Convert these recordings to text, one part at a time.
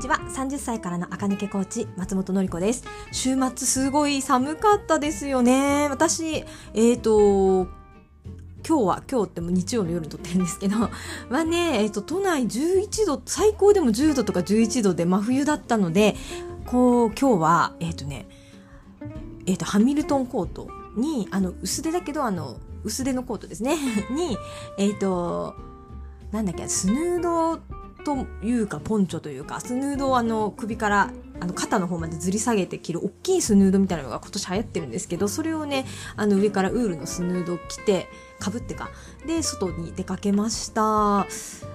ちは。30歳からの赤抜けコーチ松本のり子です。週末すごい寒かったですよね。私えっ、ー、と今日は今日っても日曜の夜に撮ってるんですけど はね、えっ、ー、と都内11度最高でも10度とか11度で真冬だったのでこう今日はえっ、ー、とねえっ、とハミルトンコートにあの薄手だけどあの薄手のコートですね。にえっ、となんだっけスヌードというかポンチョというかスヌードをあの首からあの肩の方までずり下げて着る大きいスヌードみたいなのが今年流行ってるんですけどそれをねあの上からウールのスヌードを着てかぶってかで外に出かけました。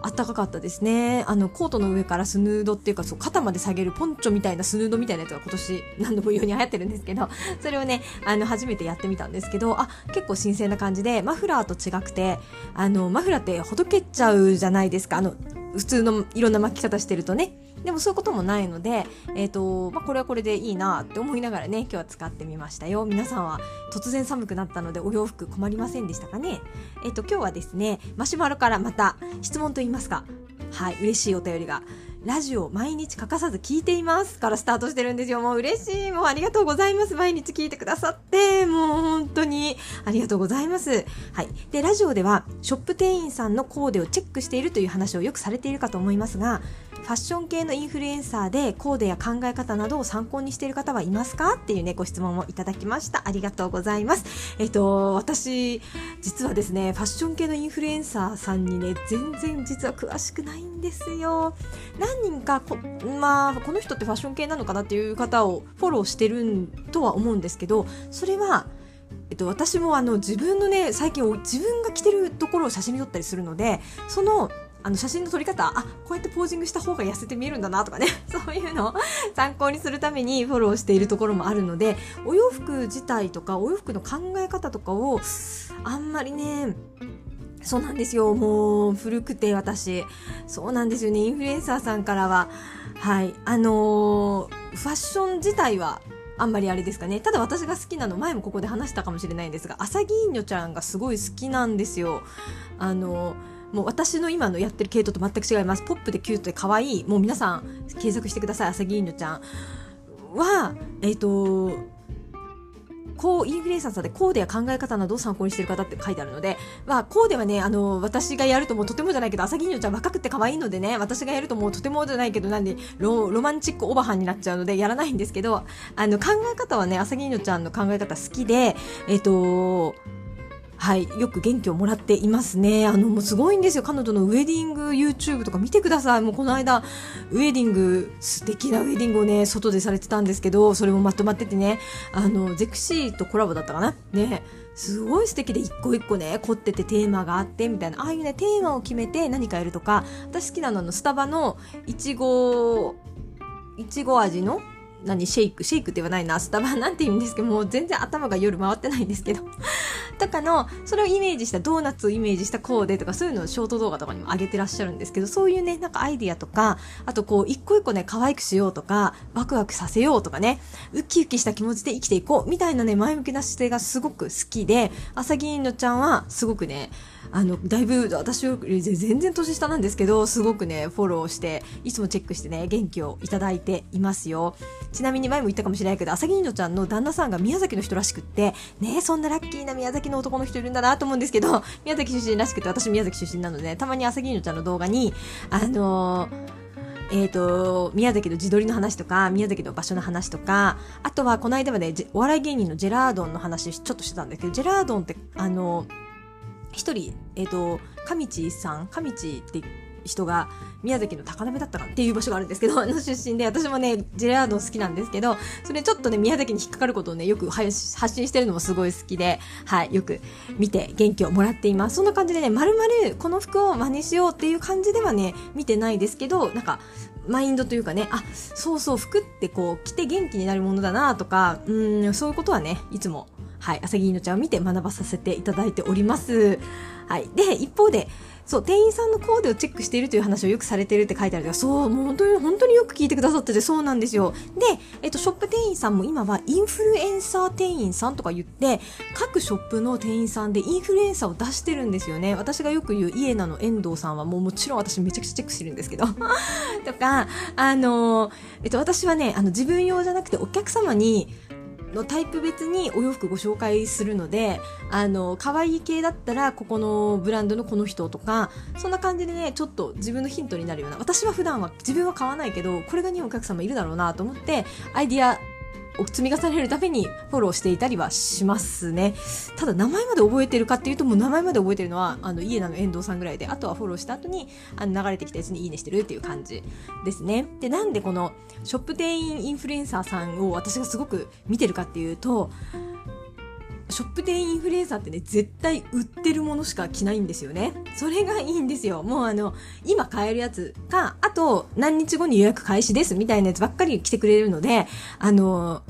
あったかかったですね。あのコートの上からスヌードっていうかそう肩まで下げるポンチョみたいなスヌードみたいなやつが今年何度も言うように流行ってるんですけど それをねあの初めてやってみたんですけどあ結構新鮮な感じでマフラーと違くてあのマフラーってほどけちゃうじゃないですか。あの普通のいろんな巻き方してるとね。でもそういうこともないので、えーとまあ、これはこれでいいなって思いながらね今日は使ってみましたよ。皆さんは突然寒くなったのでお洋服困りませんでしたかね？えっ、ー、と今日はですねマシュマロからまた質問といいますか。はい嬉しいお便りが。ラジオ毎日欠かさず聞いていますからスタートしてるんですよ。もう嬉しい。もうありがとうございます。毎日聞いてくださって、もう本当にありがとうございます。はい。で、ラジオではショップ店員さんのコーデをチェックしているという話をよくされているかと思いますが、ファッション系のインフルエンサーでコーデや考え方などを参考にしている方はいますかっていうね、ご質問をいただきました。ありがとうございます。えっと、私、実はですね、ファッション系のインフルエンサーさんにね、全然実は詳しくないんですよ。何人かこ、まあ、この人ってファッション系なのかなっていう方をフォローしてるとは思うんですけど、それは、えっと、私もあの自分のね最近自分が着てるところを写真に撮ったりするのでそのあの写真の撮り方あこうやってポージングした方が痩せて見えるんだなとかね。そういうのを参考にするためにフォローしているところもあるのでお洋服自体とかお洋服の考え方とかをあんまりねそうなんですよ。もう古くて私。そうなんですよね。インフルエンサーさんからは。はい。あのー、ファッション自体はあんまりあれですかね。ただ私が好きなの前もここで話したかもしれないんですがアサギーニョちゃんがすごい好きなんですよ。あのーもう私の今のやってる系統と全く違います。ポップでキュートで可愛い。もう皆さん検索してください。朝木いのちゃんは、えっ、ー、と、こうインフルエンサーさんでコーデや考え方などを参考にしてる方って書いてあるので、まあ、コーデはね、あの、私がやるともうとてもじゃないけど、朝木にちゃん若くて可愛いのでね、私がやるともうとてもじゃないけど、なんでロ、ロマンチックオバハンになっちゃうので、やらないんですけど、あの、考え方はね、朝木にちゃんの考え方好きで、えっ、ー、と、はい、よく元気をもらっていますね。あの、もうすごいんですよ。彼女のウェディング YouTube とか見てください。もうこの間、ウェディング、素敵なウェディングをね、外でされてたんですけど、それもまとまっててね、あの、ゼクシーとコラボだったかな？ね。すごい素敵で一個一個ね、凝っててテーマがあって、みたいな。ああいうね、テーマを決めて何かやるとか、私好きなのあの、スタバのいちご、いちご味の何シェイクシェイクって言わないなスタバなんて言うんですけどもう全然頭が夜回ってないんですけど。とかのそれをイメージしたドーナツをイメージしたコーデとかそういうのをショート動画とかにも上げてらっしゃるんですけどそういうねなんかアイディアとかあとこう一個一個ね可愛くしようとかワクワクさせようとかねウキウキした気持ちで生きていこうみたいなね前向きな姿勢がすごく好きで朝銀のちゃんはすごくねあのだいぶ私より全然年下なんですけどすごくねフォローしていつもチェックしてね元気をいただいていますよ。ちなみに前も言ったかもしれないけど朝木のちゃんの旦那さんが宮崎の人らしくってねそんなラッキーな宮崎の男の人いるんだなと思うんですけど 宮崎出身らしくて私宮崎出身なので、ね、たまに朝木のちゃんの動画にあのーえっ、ー、と、宮崎の自撮りの話とか、宮崎の場所の話とか、あとはこの間までお笑い芸人のジェラードンの話ちょっとしてたんですけど、ジェラードンって、あの一人、えっ、ー、と、上地さん、上地って人が宮崎の高鍋だったかっていう場所があるんですけど、の出身で、私もね、ジェラードン好きなんですけど、それちょっとね、宮崎に引っかかることをね、よく発信してるのもすごい好きで、はい、よく見て元気をもらっています。そんな感じでね、まるまるこの服を真似しようっていう感じではね、見てないですけど、なんか、マインドというかね、あ、そうそう、服ってこう、着て元気になるものだなとか、うん、そういうことはね、いつもはい、朝木いのちゃんを見て学ばさせていただいております。はい。で、一方で、そう店員さんのコーデをチェックしているという話をよくされてるって書いてあるけどそうもう本当に本当によく聞いてくださっててそうなんですよで、えっと、ショップ店員さんも今はインフルエンサー店員さんとか言って各ショップの店員さんでインフルエンサーを出してるんですよね私がよく言うイエナの遠藤さんはもうもちろん私めちゃくちゃチェックしてるんですけど とかあの、えっと、私はねあの自分用じゃなくてお客様にのタイプ別にお洋服ご紹介するので、あの、可愛い系だったら、ここのブランドのこの人とか、そんな感じでね、ちょっと自分のヒントになるような、私は普段は自分は買わないけど、これが似合うお客様いるだろうなと思って、アイディア積み重ねるためにフォローしていたりはしますね。ただ名前まで覚えてるかっていうともう名前まで覚えてるのはあの家なの遠藤さんぐらいであとはフォローした後にあの流れてきたやつにいいねしてるっていう感じですね。でなんでこのショップ店員インフルエンサーさんを私がすごく見てるかっていうとショップ店インフルエンサーってね、絶対売ってるものしか着ないんですよね。それがいいんですよ。もうあの、今買えるやつか、あと何日後に予約開始ですみたいなやつばっかり着てくれるので、あの、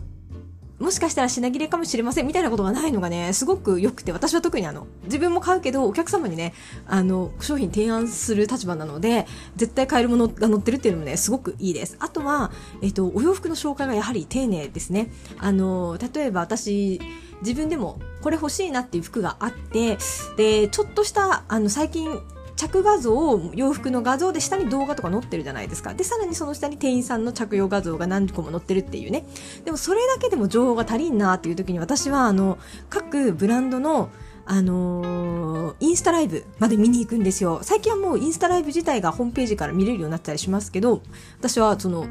もしかしたら品切れかもしれませんみたいなことがないのがね、すごく良くて、私は特にあの、自分も買うけど、お客様にね、あの、商品提案する立場なので、絶対買えるものが載ってるっていうのもね、すごくいいです。あとは、えっと、お洋服の紹介がやはり丁寧ですね。あの、例えば私、自分でもこれ欲しいなっていう服があって、で、ちょっとした、あの、最近、着画像を洋服の画像で下に動画とか載ってるじゃないですか。で、さらにその下に店員さんの着用画像が何個も載ってるっていうね。でもそれだけでも情報が足りんなっていう時に私は、あの、各ブランドのあのー、インスタライブまで見に行くんですよ。最近はもうインスタライブ自体がホームページから見れるようになったりしますけど、私はその、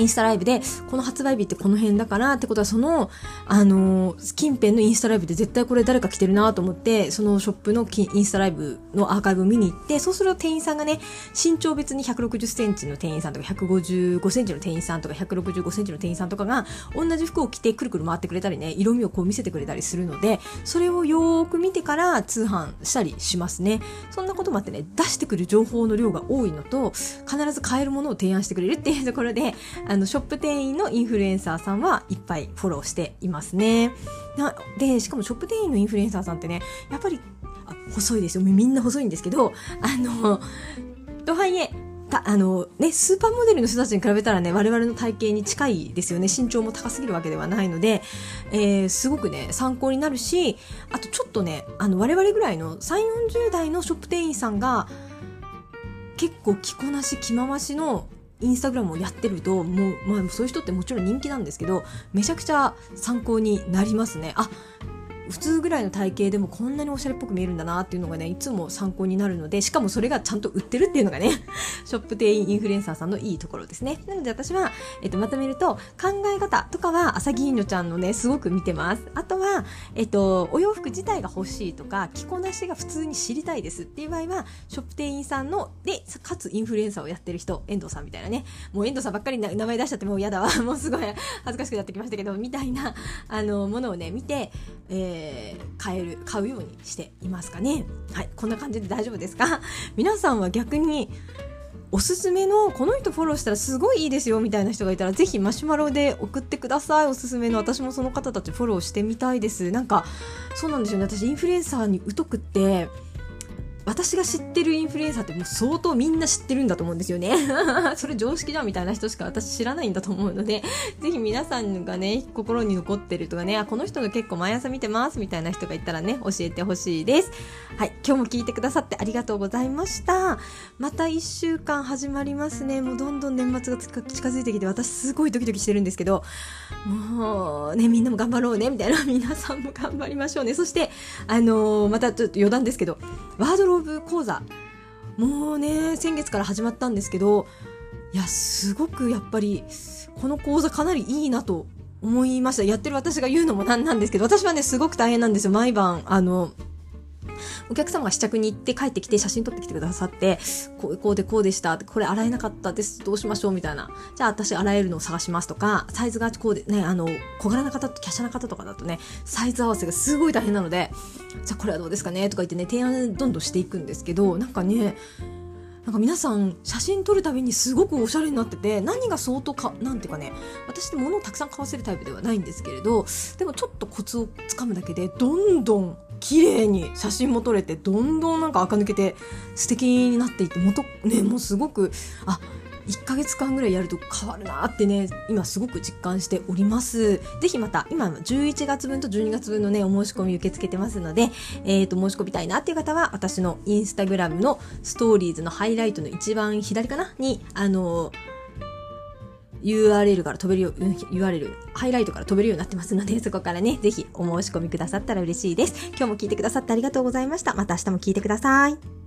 インスタライブで、この発売日ってこの辺だからってことは、その、あのー、近辺のインスタライブで絶対これ誰か来てるなと思って、そのショップのインスタライブのアーカイブを見に行って、そうすると店員さんがね、身長別に160センチの店員さんとか、155センチの店員さんとか、165センチの店員さんとかが、同じ服を着てくるくる回ってくれたりね、色味をこう見せてくれたりするので、それをよーく見てから通販したりしますね。そんなこともあってね、出してくる情報の量が多いのと、必ず買えるものを提案してくれるっていうところで、あの、ショップ店員のインフルエンサーさんはいっぱいフォローしていますね。で、しかもショップ店員のインフルエンサーさんってね、やっぱりあ、細いですよ。みんな細いんですけど、あの、とはいえ、たあのね、スーパーモデルの人たちに比べたらね、我々の体型に近いですよね。身長も高すぎるわけではないので、えー、すごくね、参考になるし、あとちょっとね、あの、我々ぐらいの3、40代のショップ店員さんが、結構着こなし着回しのインスタグラムをやってるともう、まあ、そういう人ってもちろん人気なんですけどめちゃくちゃ参考になりますね。あ普通ぐらいの体型でもこんなにおしゃれっぽく見えるんだなっていうのがねいつも参考になるのでしかもそれがちゃんと売ってるっていうのがね ショップ店員インフルエンサーさんのいいところですね。なので私は、えっと、まとめると考え方とかは朝木いのちゃんのねすごく見てます。あとは、えっと、お洋服自体が欲しいとか着こなしが普通に知りたいですっていう場合はショップ店員さんのでかつインフルエンサーをやってる人遠藤さんみたいなね。もう遠藤さんばっかり名前出しちゃってもう嫌だわ。もうすごい恥ずかしくなってきましたけどみたいなあのものをね見て、えー、買える買うようにしていますかね。はいこんな感じで大丈夫ですか？皆さんは逆におすすめのこの人フォローしたらすごいいいですよみたいな人がいたらぜひマシュマロで送ってください。おすすめの私もその方たちフォローしてみたいです。なんかそうなんですよね。私インフルエンサーに疎くって私が知ってるインフルエンサーってもう相当みんな知ってるんだと思うんですよね。それ常識じゃんみたいな人しか私知らないんだと思うので、ぜひ皆さんがね、心に残ってるとかね、あ、この人が結構毎朝見てますみたいな人がいたらね、教えてほしいです。はい、今日も聞いてくださってありがとうございました。また1週間始まりますね。もうどんどん年末が近づいてきて、私すごいドキドキしてるんですけど、もうね、みんなも頑張ろうね、みたいな、皆さんも頑張りましょうね。そして、あのー、またちょっと余談ですけど、ワードローブ講座。もうね先月から始まったんですけどいやすごくやっぱりこの講座かなりいいなと思いました。やってる私が言うのもなんなんですけど私はねすごく大変なんですよ。毎晩あのお客様が試着に行って帰ってきて写真撮ってきてくださって、こうこうでこうでした、これ洗えなかったです、どうしましょうみたいな。じゃあ私洗えるのを探しますとか、サイズがこうでね、あの、小柄な方と華奢な方とかだとね、サイズ合わせがすごい大変なので、じゃあこれはどうですかねとか言ってね、提案どんどんしていくんですけど、なんかね、なんか皆さん写真撮るたびにすごくおしゃれになってて何が相当かなんていうかね私って物をたくさん買わせるタイプではないんですけれどでもちょっとコツをつかむだけでどんどん綺麗に写真も撮れてどんどんなんか垢抜けて素敵になっていって元ねもうすごくあ1ヶ月間ぐらいやると変わるなってね今すごく実感しております。ぜひまた今11月分と12月分のねお申し込み受け付けてますので、えー、と申し込みたいなっていう方は私のインスタグラムのストーリーズのハイライトの一番左かなにあの URL から飛べるよ、う、URL、ハイライトから飛べるようになってますので、そこからね、ぜひお申し込みくださったら嬉しいです。今日も聞いてくださってありがとうございました。また明日も聞いてください。